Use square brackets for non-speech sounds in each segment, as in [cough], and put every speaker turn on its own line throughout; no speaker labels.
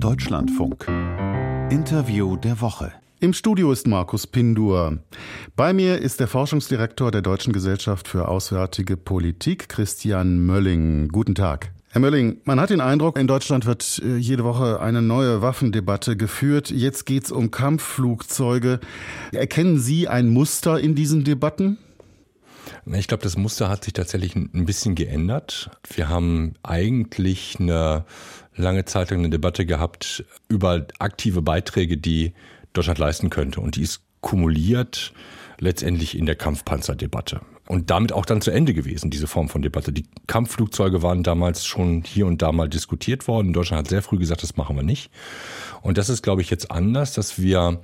Deutschlandfunk. Interview der Woche.
Im Studio ist Markus Pindur. Bei mir ist der Forschungsdirektor der Deutschen Gesellschaft für Auswärtige Politik, Christian Mölling. Guten Tag. Herr Mölling, man hat den Eindruck, in Deutschland wird äh, jede Woche eine neue Waffendebatte geführt. Jetzt geht es um Kampfflugzeuge. Erkennen Sie ein Muster in diesen Debatten?
Ich glaube, das Muster hat sich tatsächlich ein bisschen geändert. Wir haben eigentlich eine lange Zeit lang eine Debatte gehabt über aktive Beiträge, die Deutschland leisten könnte. Und die ist kumuliert letztendlich in der Kampfpanzerdebatte. Und damit auch dann zu Ende gewesen, diese Form von Debatte. Die Kampfflugzeuge waren damals schon hier und da mal diskutiert worden. Deutschland hat sehr früh gesagt, das machen wir nicht. Und das ist, glaube ich, jetzt anders, dass wir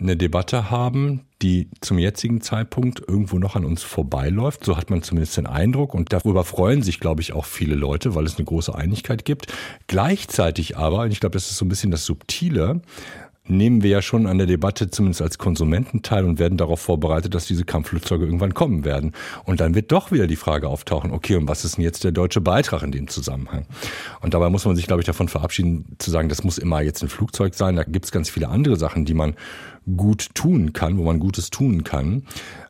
eine Debatte haben, die zum jetzigen Zeitpunkt irgendwo noch an uns vorbeiläuft. So hat man zumindest den Eindruck. Und darüber freuen sich, glaube ich, auch viele Leute, weil es eine große Einigkeit gibt. Gleichzeitig aber, und ich glaube, das ist so ein bisschen das Subtile, nehmen wir ja schon an der Debatte zumindest als Konsumenten teil und werden darauf vorbereitet, dass diese Kampfflugzeuge irgendwann kommen werden. Und dann wird doch wieder die Frage auftauchen, okay, und was ist denn jetzt der deutsche Beitrag in dem Zusammenhang? Und dabei muss man sich, glaube ich, davon verabschieden, zu sagen, das muss immer jetzt ein Flugzeug sein. Da gibt es ganz viele andere Sachen, die man gut tun kann, wo man Gutes tun kann.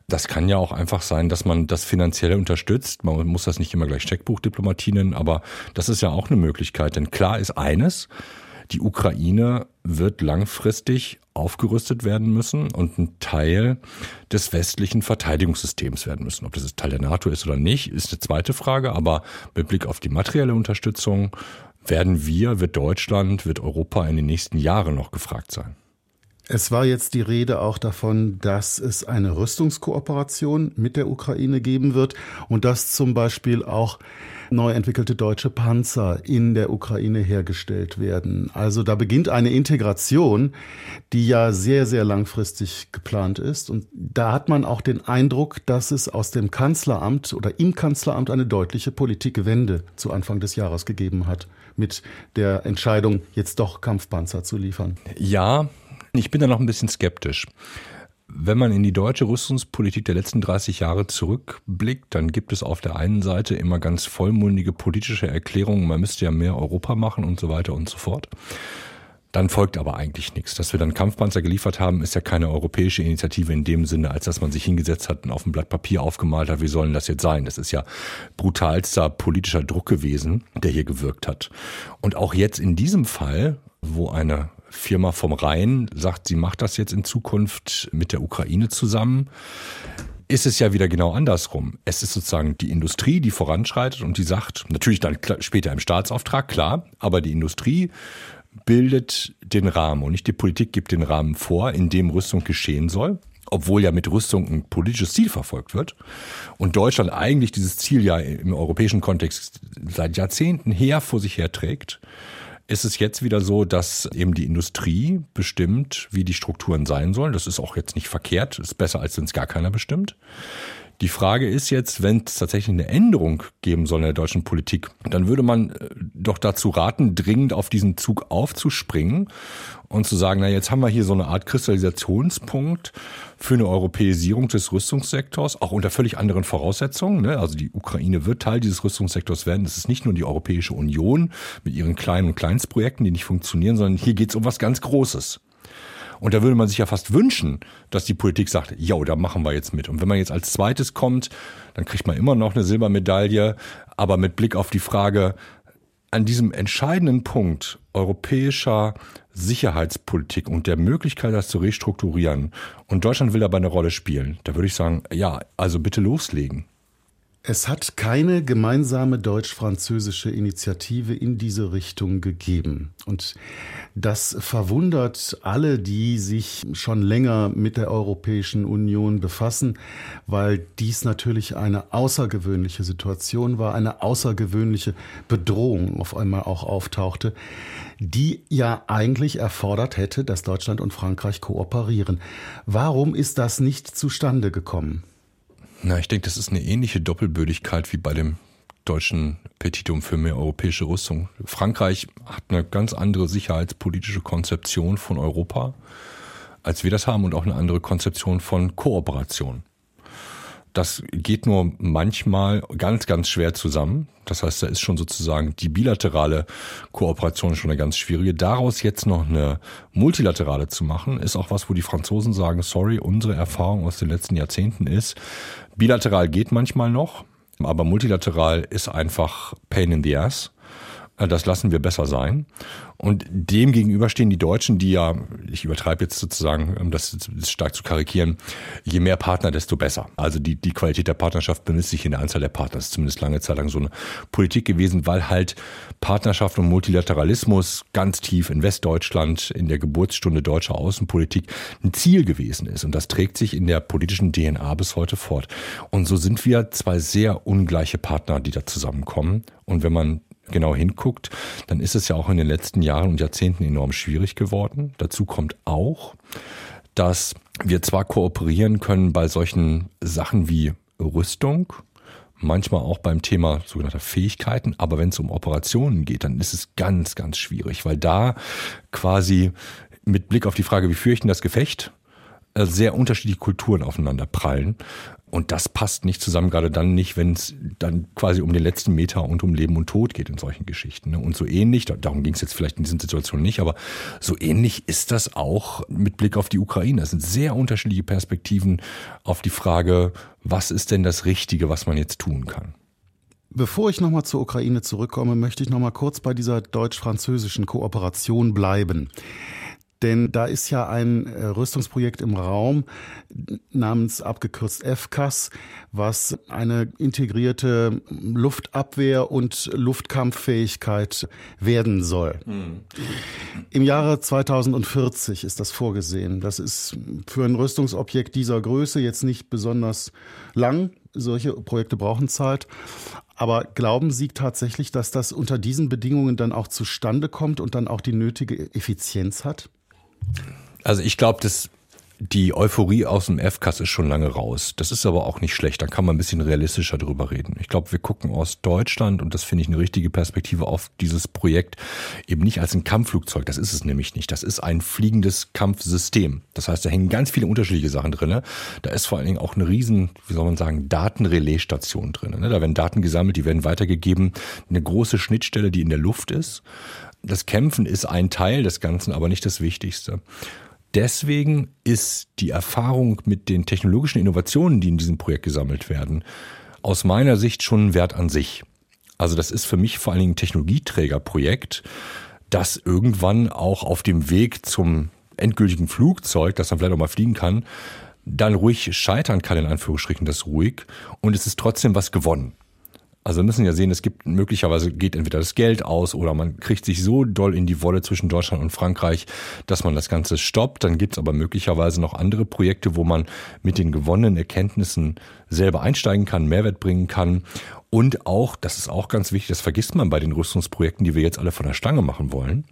Das kann ja auch einfach sein, dass man das finanziell unterstützt. Man muss das nicht immer gleich Steckbuchdiplomatie nennen, aber das ist ja auch eine Möglichkeit. Denn klar ist eines, die Ukraine wird langfristig aufgerüstet werden müssen und ein Teil des westlichen Verteidigungssystems werden müssen. Ob das jetzt Teil der NATO ist oder nicht, ist eine zweite Frage. Aber mit Blick auf die materielle Unterstützung werden wir, wird Deutschland, wird Europa in den nächsten Jahren noch gefragt sein.
Es war jetzt die Rede auch davon, dass es eine Rüstungskooperation mit der Ukraine geben wird und dass zum Beispiel auch neu entwickelte deutsche Panzer in der Ukraine hergestellt werden. Also da beginnt eine Integration, die ja sehr, sehr langfristig geplant ist. Und da hat man auch den Eindruck, dass es aus dem Kanzleramt oder im Kanzleramt eine deutliche Politikwende zu Anfang des Jahres gegeben hat mit der Entscheidung, jetzt doch Kampfpanzer zu liefern.
Ja, ich bin da noch ein bisschen skeptisch. Wenn man in die deutsche Rüstungspolitik der letzten 30 Jahre zurückblickt, dann gibt es auf der einen Seite immer ganz vollmundige politische Erklärungen, man müsste ja mehr Europa machen und so weiter und so fort. Dann folgt aber eigentlich nichts. Dass wir dann Kampfpanzer geliefert haben, ist ja keine europäische Initiative in dem Sinne, als dass man sich hingesetzt hat und auf ein Blatt Papier aufgemalt hat, wie sollen das jetzt sein? Das ist ja brutalster politischer Druck gewesen, der hier gewirkt hat. Und auch jetzt in diesem Fall, wo eine Firma vom Rhein sagt, sie macht das jetzt in Zukunft mit der Ukraine zusammen, ist es ja wieder genau andersrum. Es ist sozusagen die Industrie, die voranschreitet und die sagt, natürlich dann später im Staatsauftrag, klar, aber die Industrie bildet den Rahmen und nicht die Politik gibt den Rahmen vor, in dem Rüstung geschehen soll obwohl ja mit Rüstung ein politisches Ziel verfolgt wird. Und Deutschland eigentlich dieses Ziel ja im europäischen Kontext seit Jahrzehnten her vor sich her trägt, ist es jetzt wieder so, dass eben die Industrie bestimmt, wie die Strukturen sein sollen. Das ist auch jetzt nicht verkehrt, ist besser, als wenn es gar keiner bestimmt. Die Frage ist jetzt, wenn es tatsächlich eine Änderung geben soll in der deutschen Politik, dann würde man äh, doch dazu raten, dringend auf diesen Zug aufzuspringen und zu sagen, na jetzt haben wir hier so eine Art Kristallisationspunkt für eine Europäisierung des Rüstungssektors, auch unter völlig anderen Voraussetzungen. Ne? Also die Ukraine wird Teil dieses Rüstungssektors werden. Das ist nicht nur die Europäische Union mit ihren kleinen und Kleinstprojekten, die nicht funktionieren, sondern hier geht es um was ganz Großes. Und da würde man sich ja fast wünschen, dass die Politik sagt, ja, da machen wir jetzt mit. Und wenn man jetzt als zweites kommt, dann kriegt man immer noch eine Silbermedaille. Aber mit Blick auf die Frage, an diesem entscheidenden Punkt europäischer Sicherheitspolitik und der Möglichkeit, das zu restrukturieren, und Deutschland will dabei eine Rolle spielen, da würde ich sagen, ja, also bitte loslegen.
Es hat keine gemeinsame deutsch-französische Initiative in diese Richtung gegeben. Und das verwundert alle, die sich schon länger mit der Europäischen Union befassen, weil dies natürlich eine außergewöhnliche Situation war, eine außergewöhnliche Bedrohung auf einmal auch auftauchte, die ja eigentlich erfordert hätte, dass Deutschland und Frankreich kooperieren. Warum ist das nicht zustande gekommen?
Na, ich denke, das ist eine ähnliche Doppelbödigkeit wie bei dem deutschen Petitum für mehr europäische Rüstung. Frankreich hat eine ganz andere sicherheitspolitische Konzeption von Europa, als wir das haben und auch eine andere Konzeption von Kooperation. Das geht nur manchmal ganz, ganz schwer zusammen. Das heißt, da ist schon sozusagen die bilaterale Kooperation schon eine ganz schwierige. Daraus jetzt noch eine multilaterale zu machen, ist auch was, wo die Franzosen sagen, sorry, unsere Erfahrung aus den letzten Jahrzehnten ist, bilateral geht manchmal noch, aber multilateral ist einfach Pain in the Ass. Äh, das lassen wir besser sein. Und dem gegenüber stehen die Deutschen, die ja, ich übertreibe jetzt sozusagen, um das stark zu karikieren, je mehr Partner, desto besser. Also die, die Qualität der Partnerschaft bemisst sich in der Anzahl der Partner. Das ist zumindest lange Zeit lang so eine Politik gewesen, weil halt Partnerschaft und Multilateralismus ganz tief in Westdeutschland in der Geburtsstunde deutscher Außenpolitik ein Ziel gewesen ist. Und das trägt sich in der politischen DNA bis heute fort. Und so sind wir zwei sehr ungleiche Partner, die da zusammenkommen. Und wenn man genau hinguckt, dann ist es ja auch in den letzten Jahren und Jahrzehnten enorm schwierig geworden. Dazu kommt auch, dass wir zwar kooperieren können bei solchen Sachen wie Rüstung, manchmal auch beim Thema sogenannter Fähigkeiten, aber wenn es um Operationen geht, dann ist es ganz, ganz schwierig, weil da quasi mit Blick auf die Frage, ich denn das Gefecht, sehr unterschiedliche Kulturen aufeinander prallen. Und das passt nicht zusammen, gerade dann nicht, wenn es dann quasi um den letzten Meter und um Leben und Tod geht in solchen Geschichten. Ne? Und so ähnlich, darum ging es jetzt vielleicht in diesen Situationen nicht, aber so ähnlich ist das auch mit Blick auf die Ukraine. Es sind sehr unterschiedliche Perspektiven auf die Frage, was ist denn das Richtige, was man jetzt tun kann.
Bevor ich nochmal zur Ukraine zurückkomme, möchte ich nochmal kurz bei dieser deutsch-französischen Kooperation bleiben. Denn da ist ja ein äh, Rüstungsprojekt im Raum namens abgekürzt FCAS, was eine integrierte Luftabwehr und Luftkampffähigkeit werden soll. Mhm. Im Jahre 2040 ist das vorgesehen. Das ist für ein Rüstungsobjekt dieser Größe jetzt nicht besonders lang. Solche Projekte brauchen Zeit. Aber glauben Sie tatsächlich, dass das unter diesen Bedingungen dann auch zustande kommt und dann auch die nötige Effizienz hat?
Also ich glaube, dass die Euphorie aus dem FCAS ist schon lange raus. Das ist aber auch nicht schlecht. Da kann man ein bisschen realistischer drüber reden. Ich glaube, wir gucken aus Deutschland und das finde ich eine richtige Perspektive auf dieses Projekt eben nicht als ein Kampfflugzeug. Das ist es nämlich nicht. Das ist ein fliegendes Kampfsystem. Das heißt, da hängen ganz viele unterschiedliche Sachen drin. Da ist vor allen Dingen auch eine riesen, wie soll man sagen, Datenrelaisstation drin. Da werden Daten gesammelt, die werden weitergegeben. Eine große Schnittstelle, die in der Luft ist das Kämpfen ist ein Teil des Ganzen, aber nicht das Wichtigste. Deswegen ist die Erfahrung mit den technologischen Innovationen, die in diesem Projekt gesammelt werden, aus meiner Sicht schon ein Wert an sich. Also das ist für mich vor allen Dingen ein Technologieträgerprojekt, das irgendwann auch auf dem Weg zum endgültigen Flugzeug, das dann vielleicht auch mal fliegen kann, dann ruhig scheitern kann, in Anführungsstrichen, das ruhig. Und es ist trotzdem was gewonnen. Also wir müssen ja sehen, es gibt möglicherweise geht entweder das Geld aus oder man kriegt sich so doll in die Wolle zwischen Deutschland und Frankreich, dass man das Ganze stoppt. Dann gibt es aber möglicherweise noch andere Projekte, wo man mit den gewonnenen Erkenntnissen selber einsteigen kann, Mehrwert bringen kann. Und auch, das ist auch ganz wichtig, das vergisst man bei den Rüstungsprojekten, die wir jetzt alle von der Stange machen wollen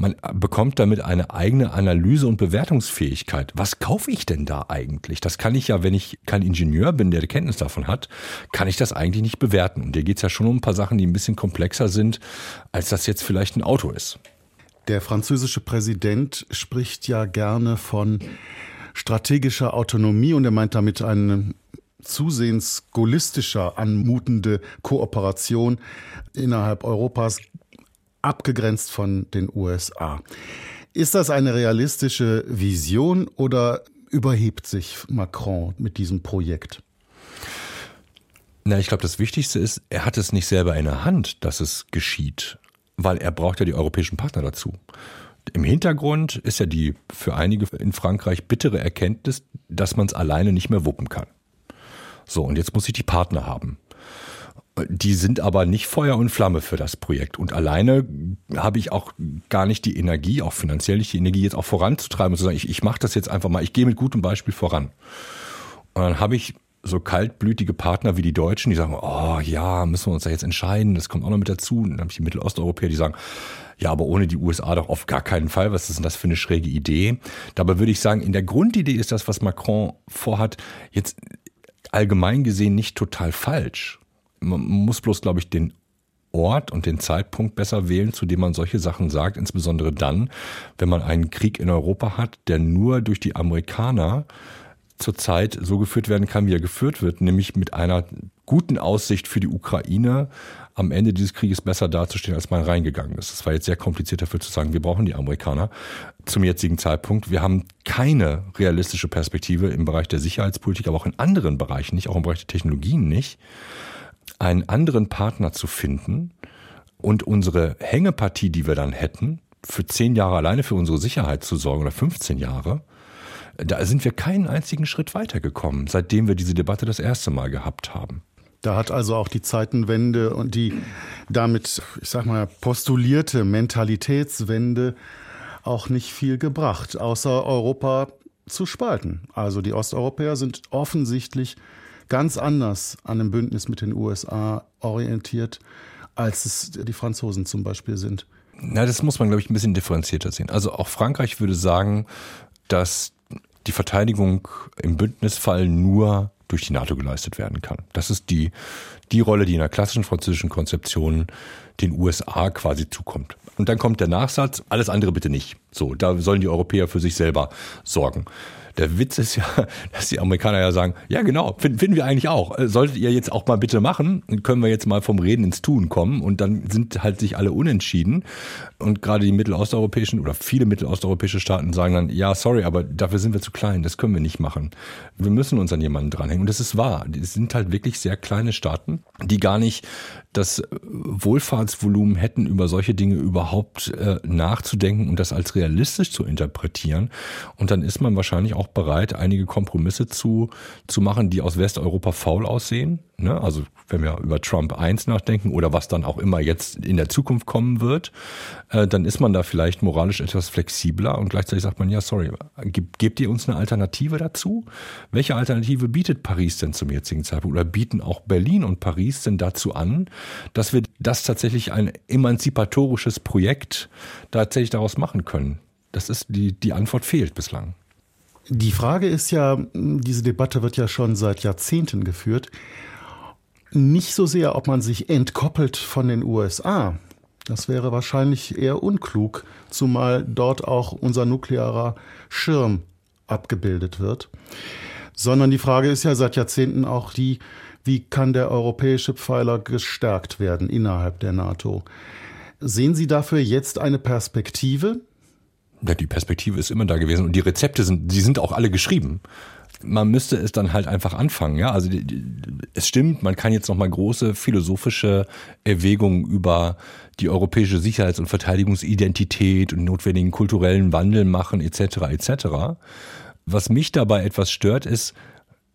man bekommt damit eine eigene Analyse- und Bewertungsfähigkeit. Was kaufe ich denn da eigentlich? Das kann ich ja, wenn ich kein Ingenieur bin, der Kenntnis davon hat, kann ich das eigentlich nicht bewerten. Und hier geht es ja schon um ein paar Sachen, die ein bisschen komplexer sind, als das jetzt vielleicht ein Auto ist.
Der französische Präsident spricht ja gerne von strategischer Autonomie und er meint damit eine zusehends gaullistischer anmutende Kooperation innerhalb Europas abgegrenzt von den USA. Ist das eine realistische Vision oder überhebt sich Macron mit diesem Projekt?
Na, ich glaube, das Wichtigste ist, er hat es nicht selber in der Hand, dass es geschieht, weil er braucht ja die europäischen Partner dazu. Im Hintergrund ist ja die für einige in Frankreich bittere Erkenntnis, dass man es alleine nicht mehr wuppen kann. So, und jetzt muss ich die Partner haben. Die sind aber nicht Feuer und Flamme für das Projekt. Und alleine habe ich auch gar nicht die Energie, auch finanziell nicht die Energie, jetzt auch voranzutreiben und zu sagen, ich, ich mache das jetzt einfach mal, ich gehe mit gutem Beispiel voran. Und dann habe ich so kaltblütige Partner wie die Deutschen, die sagen, oh ja, müssen wir uns da jetzt entscheiden, das kommt auch noch mit dazu. Und dann habe ich die Mittelosteuropäer, die sagen, ja, aber ohne die USA doch auf gar keinen Fall. Was ist denn das für eine schräge Idee? Dabei würde ich sagen, in der Grundidee ist das, was Macron vorhat, jetzt allgemein gesehen nicht total falsch man muss bloß, glaube ich, den Ort und den Zeitpunkt besser wählen, zu dem man solche Sachen sagt, insbesondere dann, wenn man einen Krieg in Europa hat, der nur durch die Amerikaner zurzeit so geführt werden kann, wie er geführt wird, nämlich mit einer guten Aussicht für die Ukraine, am Ende dieses Krieges besser dazustehen, als man reingegangen ist. Es war jetzt sehr kompliziert dafür zu sagen, wir brauchen die Amerikaner zum jetzigen Zeitpunkt. Wir haben keine realistische Perspektive im Bereich der Sicherheitspolitik, aber auch in anderen Bereichen nicht, auch im Bereich der Technologien nicht, einen anderen Partner zu finden und unsere Hängepartie, die wir dann hätten, für zehn Jahre alleine für unsere Sicherheit zu sorgen oder 15 Jahre, da sind wir keinen einzigen Schritt weitergekommen, seitdem wir diese Debatte das erste Mal gehabt haben.
Da hat also auch die Zeitenwende und die damit, ich sag mal, postulierte Mentalitätswende auch nicht viel gebracht, außer Europa zu spalten. Also die Osteuropäer sind offensichtlich ganz anders an einem Bündnis mit den USA orientiert, als es die Franzosen zum Beispiel sind.
Na, das muss man, glaube ich, ein bisschen differenzierter sehen. Also auch Frankreich würde sagen, dass die Verteidigung im Bündnisfall nur durch die NATO geleistet werden kann. Das ist die, die Rolle, die in der klassischen französischen Konzeption den USA quasi zukommt. Und dann kommt der Nachsatz, alles andere bitte nicht. So, da sollen die Europäer für sich selber sorgen. Der Witz ist ja, [laughs] dass die Amerikaner ja sagen, ja genau, finden, wir eigentlich auch. Äh, solltet ihr jetzt auch mal bitte machen, können wir jetzt mal vom Reden ins Tun kommen und dann sind halt sich alle unentschieden. Und gerade die mittelosteuropäischen oder viele mittelosteuropäische Staaten sagen dann, ja, sorry, aber dafür sind wir zu klein, das können wir nicht machen. Wir müssen uns an jemanden dranhängen. Und das ist wahr. Es sind halt wirklich sehr kleine Staaten, die gar nicht das Wohlfahrtsvolumen hätten, über solche Dinge überhaupt äh, nachzudenken und das als realistisch zu interpretieren. Und dann ist man wahrscheinlich auch bereit, einige Kompromisse zu, zu machen, die aus Westeuropa faul aussehen. Ne? Also wenn wir über Trump 1 nachdenken oder was dann auch immer jetzt in der Zukunft kommen wird, äh, dann ist man da vielleicht moralisch etwas flexibler und gleichzeitig sagt man, ja, sorry, gebt, gebt ihr uns eine Alternative dazu? Welche Alternative bietet Paris denn zum jetzigen Zeitpunkt? Oder bieten auch Berlin und Paris denn dazu an, dass wir das tatsächlich ein emanzipatorisches Projekt tatsächlich daraus machen können? Das ist die, die Antwort fehlt bislang.
Die Frage ist ja, diese Debatte wird ja schon seit Jahrzehnten geführt, nicht so sehr, ob man sich entkoppelt von den USA. Das wäre wahrscheinlich eher unklug, zumal dort auch unser nuklearer Schirm abgebildet wird. Sondern die Frage ist ja seit Jahrzehnten auch die, wie kann der europäische Pfeiler gestärkt werden innerhalb der NATO? Sehen Sie dafür jetzt eine Perspektive?
Ja, die Perspektive ist immer da gewesen und die Rezepte sind, die sind auch alle geschrieben. Man müsste es dann halt einfach anfangen, ja. Also die, die, es stimmt, man kann jetzt noch mal große philosophische Erwägungen über die europäische Sicherheits- und Verteidigungsidentität und notwendigen kulturellen Wandel machen, etc. etc. Was mich dabei etwas stört, ist,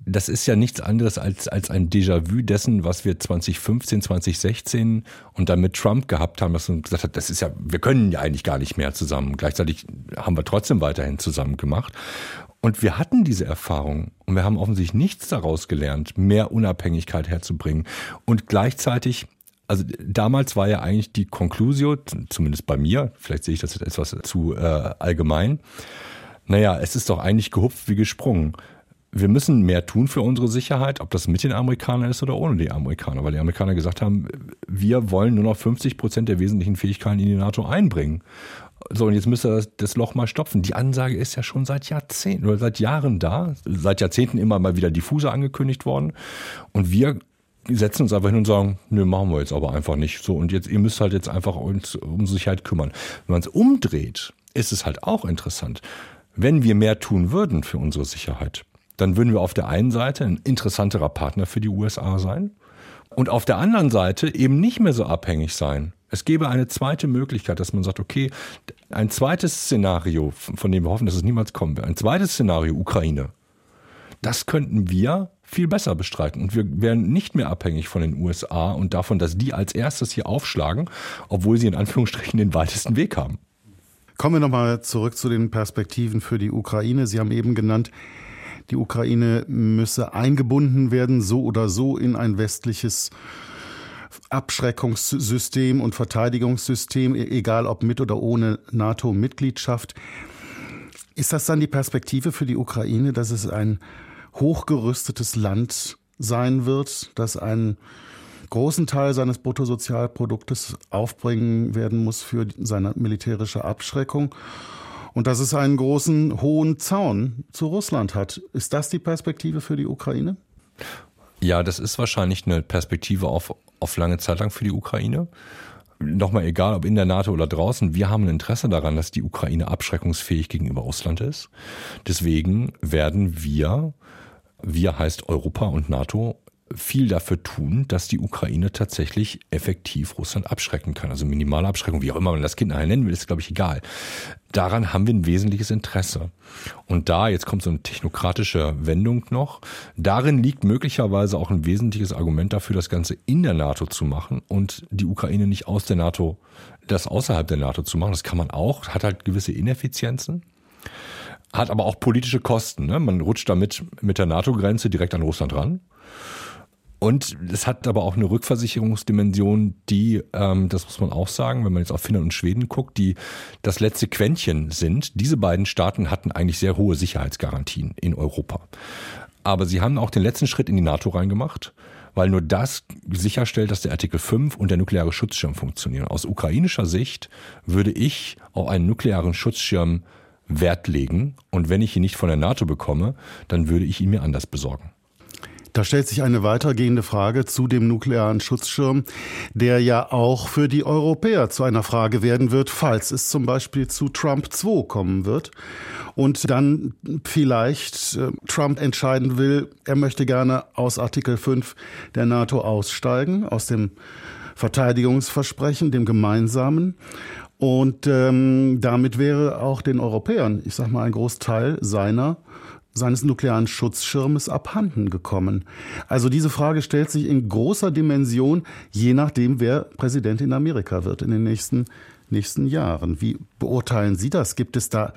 das ist ja nichts anderes als, als ein Déjà-vu dessen, was wir 2015, 2016 und dann mit Trump gehabt haben, dass man gesagt hat, das ist ja, wir können ja eigentlich gar nicht mehr zusammen. Gleichzeitig haben wir trotzdem weiterhin zusammen gemacht. Und wir hatten diese Erfahrung und wir haben offensichtlich nichts daraus gelernt, mehr Unabhängigkeit herzubringen. Und gleichzeitig also damals war ja eigentlich die Conclusio, zumindest bei mir, vielleicht sehe ich das jetzt etwas zu äh, allgemein, naja, es ist doch eigentlich gehupft wie gesprungen wir müssen mehr tun für unsere Sicherheit, ob das mit den Amerikanern ist oder ohne die Amerikaner, weil die Amerikaner gesagt haben, wir wollen nur noch 50 Prozent der wesentlichen Fähigkeiten in die NATO einbringen. So, und jetzt müsste das, das Loch mal stopfen. Die Ansage ist ja schon seit Jahrzehnten oder seit Jahren da, seit Jahrzehnten immer mal wieder diffuser angekündigt worden. Und wir setzen uns einfach hin und sagen, nö, machen wir jetzt aber einfach nicht. So, und jetzt, ihr müsst halt jetzt einfach uns um Sicherheit kümmern. Wenn man es umdreht, ist es halt auch interessant. Wenn wir mehr tun würden für unsere Sicherheit, dann würden wir auf der einen Seite ein interessanterer Partner für die USA sein und auf der anderen Seite eben nicht mehr so abhängig sein. Es gäbe eine zweite Möglichkeit, dass man sagt, okay, ein zweites Szenario, von dem wir hoffen, dass es niemals kommen wird, ein zweites Szenario Ukraine, das könnten wir viel besser bestreiten. Und wir wären nicht mehr abhängig von den USA und davon, dass die als erstes hier aufschlagen, obwohl sie in Anführungsstrichen den weitesten Weg haben.
Kommen wir nochmal zurück zu den Perspektiven für die Ukraine. Sie haben eben genannt, die Ukraine müsse eingebunden werden, so oder so in ein westliches Abschreckungssystem und Verteidigungssystem, e-, egal ob mit oder ohne NATO-Mitgliedschaft. Ist das dann die Perspektive für die Ukraine, dass es ein hochgerüstetes Land sein wird, das einen großen Teil seines Bruttosozialproduktes aufbringen werden muss für seine militärische Abschreckung? Und dass es einen großen, hohen Zaun zu Russland hat. Ist das die Perspektive für die Ukraine?
Ja, das ist wahrscheinlich eine Perspektive auf, auf lange Zeit lang für die Ukraine. Nochmal egal, ob in der NATO oder draußen, wir haben ein Interesse daran, dass die Ukraine abschreckungsfähig gegenüber Russland ist. Deswegen werden wir, wir heißt Europa und NATO, viel dafür tun, dass die Ukraine tatsächlich effektiv Russland abschrecken kann. Also minimale Abschreckung, wie auch immer man das Kind nachher nennen will, ist glaube ich egal. Daran haben wir ein wesentliches Interesse. Und da, jetzt kommt so eine technokratische Wendung noch, darin liegt möglicherweise auch ein wesentliches Argument dafür, das Ganze in der NATO zu machen und die Ukraine nicht aus der NATO, das außerhalb der NATO zu machen. Das kann man auch, hat halt gewisse Ineffizienzen hat aber auch politische Kosten. Ne? Man rutscht damit mit der NATO-Grenze direkt an Russland ran. Und es hat aber auch eine Rückversicherungsdimension, die, ähm, das muss man auch sagen, wenn man jetzt auf Finnland und Schweden guckt, die das letzte Quäntchen sind. Diese beiden Staaten hatten eigentlich sehr hohe Sicherheitsgarantien in Europa. Aber sie haben auch den letzten Schritt in die NATO reingemacht, weil nur das sicherstellt, dass der Artikel 5 und der nukleare Schutzschirm funktionieren. Aus ukrainischer Sicht würde ich auf einen nuklearen Schutzschirm Wert legen. Und wenn ich ihn nicht von der NATO bekomme, dann würde ich ihn mir anders besorgen.
Da stellt sich eine weitergehende Frage zu dem nuklearen Schutzschirm, der ja auch für die Europäer zu einer Frage werden wird, falls es zum Beispiel zu Trump 2 kommen wird und dann vielleicht äh, Trump entscheiden will, er möchte gerne aus Artikel 5 der NATO aussteigen, aus dem Verteidigungsversprechen, dem gemeinsamen. Und ähm, damit wäre auch den Europäern, ich sag mal, ein Großteil seiner seines nuklearen Schutzschirmes abhanden gekommen? Also diese Frage stellt sich in großer Dimension, je nachdem, wer Präsident in Amerika wird in den nächsten, nächsten Jahren. Wie beurteilen Sie das? Gibt es da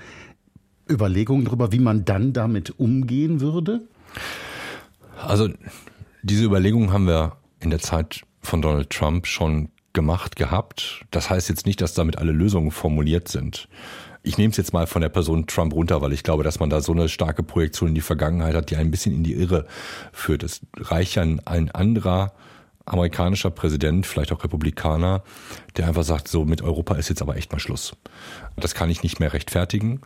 Überlegungen darüber, wie man dann damit umgehen würde?
Also diese Überlegungen haben wir in der Zeit von Donald Trump schon gemacht gehabt. Das heißt jetzt nicht, dass damit alle Lösungen formuliert sind ich nehme es jetzt mal von der Person Trump runter, weil ich glaube, dass man da so eine starke Projektion in die Vergangenheit hat, die ein bisschen in die Irre führt. Es reicht ja ein anderer amerikanischer Präsident, vielleicht auch Republikaner, der einfach sagt, so mit Europa ist jetzt aber echt mal Schluss. Das kann ich nicht mehr rechtfertigen,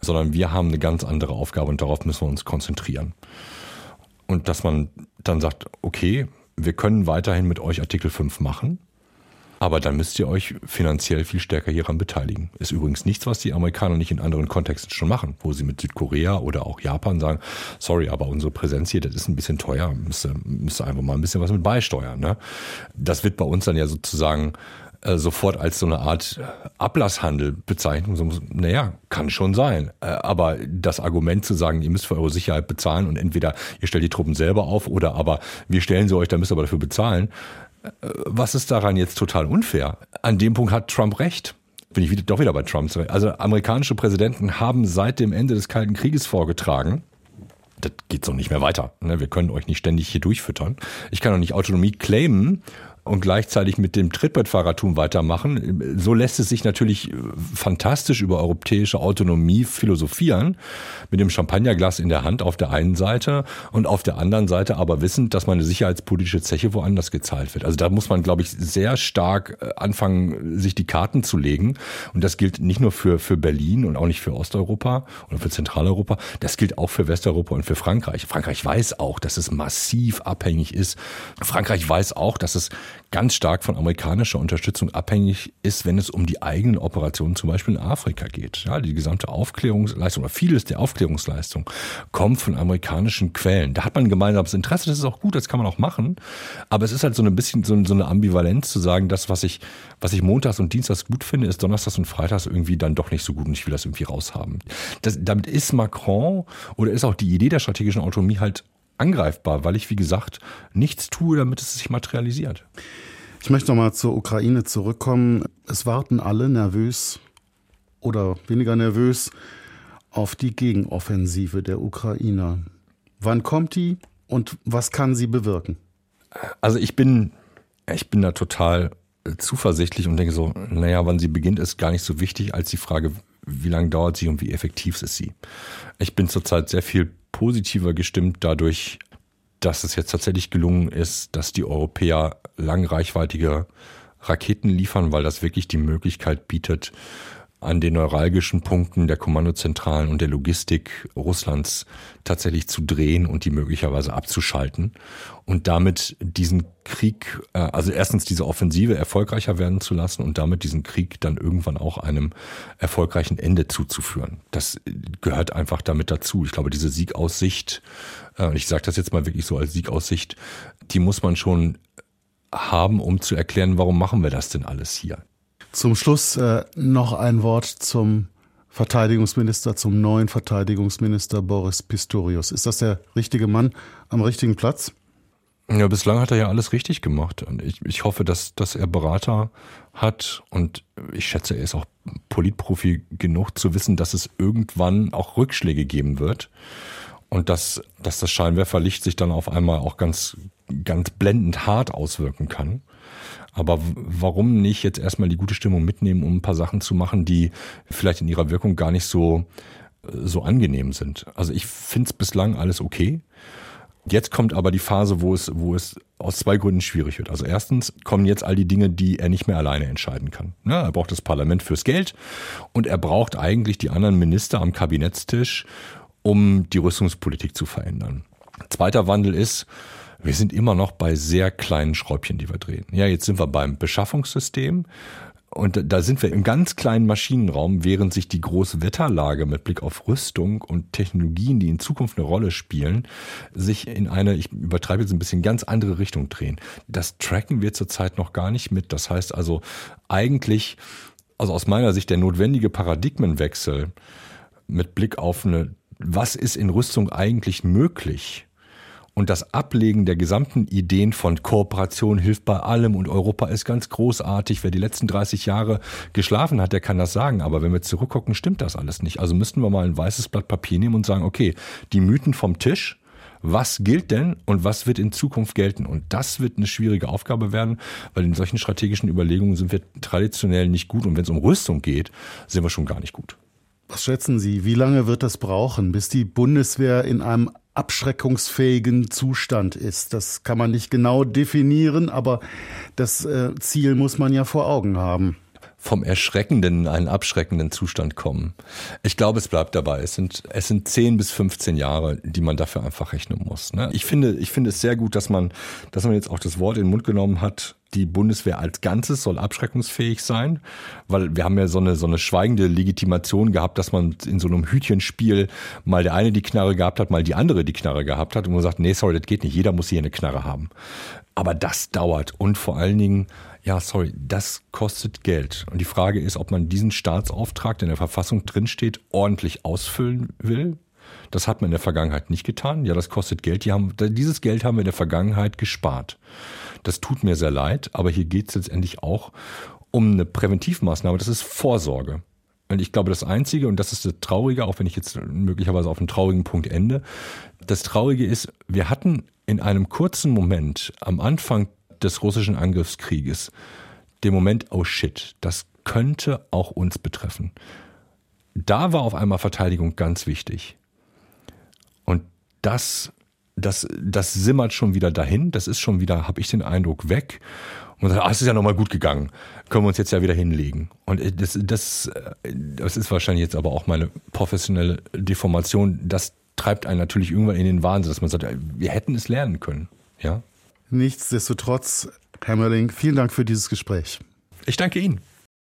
sondern wir haben eine ganz andere Aufgabe und darauf müssen wir uns konzentrieren. Und dass man dann sagt, okay, wir können weiterhin mit euch Artikel 5 machen, aber dann müsst ihr euch finanziell viel stärker hieran beteiligen. Ist übrigens nichts, was die Amerikaner nicht in anderen Kontexten schon machen, wo sie mit Südkorea oder auch Japan sagen, sorry, aber unsere Präsenz hier, das ist ein bisschen teuer, müsst müsste einfach mal ein bisschen was mit beisteuern. Ne? Das wird bei uns dann ja sozusagen äh, sofort als so eine Art Ablasshandel bezeichnen. So, naja, kann schon sein. Äh, aber das Argument zu sagen, ihr müsst für eure Sicherheit bezahlen und entweder ihr stellt die Truppen selber auf oder aber wir stellen sie euch, dann müsst ihr aber dafür bezahlen, was ist daran jetzt total unfair? An dem Punkt hat Trump recht. Bin ich wieder, doch wieder bei Trump. Also amerikanische Präsidenten haben seit dem Ende des Kalten Krieges vorgetragen, das geht so nicht mehr weiter. Ne? Wir können euch nicht ständig hier durchfüttern. Ich kann auch nicht Autonomie claimen und gleichzeitig mit dem Trittbrettfahrertum weitermachen. So lässt es sich natürlich äh, fantastisch über europäische Autonomie philosophieren, mit dem Champagnerglas in der Hand auf der einen Seite und auf der anderen Seite aber wissend, dass meine sicherheitspolitische Zeche woanders gezahlt wird. Also da muss man, glaube ich, sehr stark äh, anfangen, sich die Karten zu legen. Und das gilt nicht nur für, für Berlin und auch nicht für Osteuropa oder für Zentraleuropa, das gilt auch für Westeuropa und für Frankreich. Frankreich weiß auch, dass es massiv abhängig ist. Frankreich weiß auch, dass es ganz stark von amerikanischer Unterstützung abhängig ist, wenn es um die eigenen Operationen zum Beispiel in Afrika geht. Ja, die gesamte Aufklärungsleistung oder vieles der Aufklärungsleistung kommt von amerikanischen Quellen. Da hat man ein gemeinsames Interesse, das ist auch gut, das kann man auch machen. Aber es ist halt so ein bisschen so, eine Ambivalenz zu sagen, das, was ich, was ich montags und dienstags gut finde, ist donnerstags und freitags irgendwie dann doch nicht so gut und ich will das irgendwie raushaben. Das, damit ist Macron oder ist auch die Idee der strategischen Autonomie halt angreifbar, weil ich, wie gesagt, nichts tue, damit es sich materialisiert.
Ich möchte nochmal zur Ukraine zurückkommen. Es warten alle nervös oder weniger nervös auf die Gegenoffensive der Ukrainer. Wann kommt die und was kann sie bewirken?
Also ich bin, ich bin da total zuversichtlich und denke so, naja, wann sie beginnt, ist gar nicht so wichtig als die Frage, wie lange dauert sie und wie effektiv ist sie. Ich bin zurzeit sehr viel positiver gestimmt dadurch, dass es jetzt tatsächlich gelungen ist, dass die Europäer langreichweitige Raketen liefern, weil das wirklich die Möglichkeit bietet, an den neuralgischen Punkten der Kommandozentralen und der Logistik Russlands tatsächlich zu drehen und die möglicherweise abzuschalten und damit diesen Krieg, äh, also erstens diese Offensive erfolgreicher werden zu lassen und damit diesen Krieg dann irgendwann auch einem erfolgreichen Ende zuzuführen. Das gehört einfach damit dazu. Ich glaube, diese Siegaussicht, äh, ich sage das jetzt mal wirklich so als Siegaussicht, die muss man schon haben, um zu erklären, warum machen wir das denn alles hier?
Zum Schluss äh, noch ein Wort zum Verteidigungsminister, zum neuen Verteidigungsminister Boris Pistorius. Ist das der richtige Mann am richtigen Platz?
Ja, bislang hat er ja alles richtig gemacht. Und ich, ich hoffe, dass, dass er Berater hat und ich schätze, er ist auch Politprofi genug zu wissen, dass es irgendwann auch Rückschläge geben wird und dass, dass das Scheinwerferlicht sich dann auf einmal auch ganz, ganz blendend hart auswirken kann. Aber warum nicht jetzt erstmal die gute Stimmung mitnehmen, um ein paar Sachen zu machen, die vielleicht in ihrer Wirkung gar nicht so, so angenehm sind? Also ich finde es bislang alles okay. Jetzt kommt aber die Phase, wo es, wo es aus zwei Gründen schwierig wird. Also erstens kommen jetzt all die Dinge, die er nicht mehr alleine entscheiden kann. Ja, er braucht das Parlament fürs Geld und er braucht eigentlich die anderen Minister am Kabinettstisch, um die Rüstungspolitik zu verändern. Zweiter Wandel ist, wir sind immer noch bei sehr kleinen Schräubchen, die wir drehen. Ja, jetzt sind wir beim Beschaffungssystem. Und da sind wir im ganz kleinen Maschinenraum, während sich die große Wetterlage mit Blick auf Rüstung und Technologien, die in Zukunft eine Rolle spielen, sich in eine, ich übertreibe jetzt ein bisschen, ganz andere Richtung drehen. Das tracken wir zurzeit noch gar nicht mit. Das heißt also eigentlich, also aus meiner Sicht der notwendige Paradigmenwechsel mit Blick auf eine, was ist in Rüstung eigentlich möglich? Und das Ablegen der gesamten Ideen von Kooperation hilft bei allem und Europa ist ganz großartig. Wer die letzten 30 Jahre geschlafen hat, der kann das sagen. Aber wenn wir zurückgucken, stimmt das alles nicht. Also müssten wir mal ein weißes Blatt Papier nehmen und sagen, okay, die Mythen vom Tisch, was gilt denn und was wird in Zukunft gelten? Und das wird eine schwierige Aufgabe werden, weil in solchen strategischen Überlegungen sind wir traditionell nicht gut. Und wenn es um Rüstung geht, sind wir schon gar nicht gut.
Was schätzen Sie, wie lange wird das brauchen, bis die Bundeswehr in einem abschreckungsfähigen Zustand ist. Das kann man nicht genau definieren, aber das äh, Ziel muss man ja vor Augen haben
vom Erschreckenden in einen abschreckenden Zustand kommen. Ich glaube, es bleibt dabei. Es sind, es sind 10 bis 15 Jahre, die man dafür einfach rechnen muss. Ne? Ich finde, ich finde es sehr gut, dass man, dass man jetzt auch das Wort in den Mund genommen hat, die Bundeswehr als Ganzes soll abschreckungsfähig sein, weil wir haben ja so eine, so eine schweigende Legitimation gehabt, dass man in so einem Hütchenspiel mal der eine die Knarre gehabt hat, mal die andere die Knarre gehabt hat und man sagt, nee, sorry, das geht nicht, jeder muss hier eine Knarre haben. Aber das dauert und vor allen Dingen, ja, sorry, das kostet Geld. Und die Frage ist, ob man diesen Staatsauftrag, der in der Verfassung drinsteht, ordentlich ausfüllen will. Das hat man in der Vergangenheit nicht getan. Ja, das kostet Geld. Die haben, dieses Geld haben wir in der Vergangenheit gespart. Das tut mir sehr leid, aber hier geht es letztendlich auch um eine Präventivmaßnahme. Das ist Vorsorge. Und ich glaube, das Einzige, und das ist das Traurige, auch wenn ich jetzt möglicherweise auf einen traurigen Punkt ende, das Traurige ist, wir hatten in einem kurzen Moment am Anfang des russischen Angriffskrieges den Moment, oh shit, das könnte auch uns betreffen. Da war auf einmal Verteidigung ganz wichtig. Und das das, das simmert schon wieder dahin. Das ist schon wieder, habe ich den Eindruck, weg. Und man sagt, ah, es ist ja nochmal gut gegangen. Können wir uns jetzt ja wieder hinlegen. Und äh, das, das, äh, das ist wahrscheinlich jetzt aber auch meine professionelle Deformation. Das treibt einen natürlich irgendwann in den Wahnsinn, dass man sagt, wir hätten es lernen können. Ja.
Nichtsdestotrotz, Herr Mörling, vielen Dank für dieses Gespräch.
Ich danke Ihnen.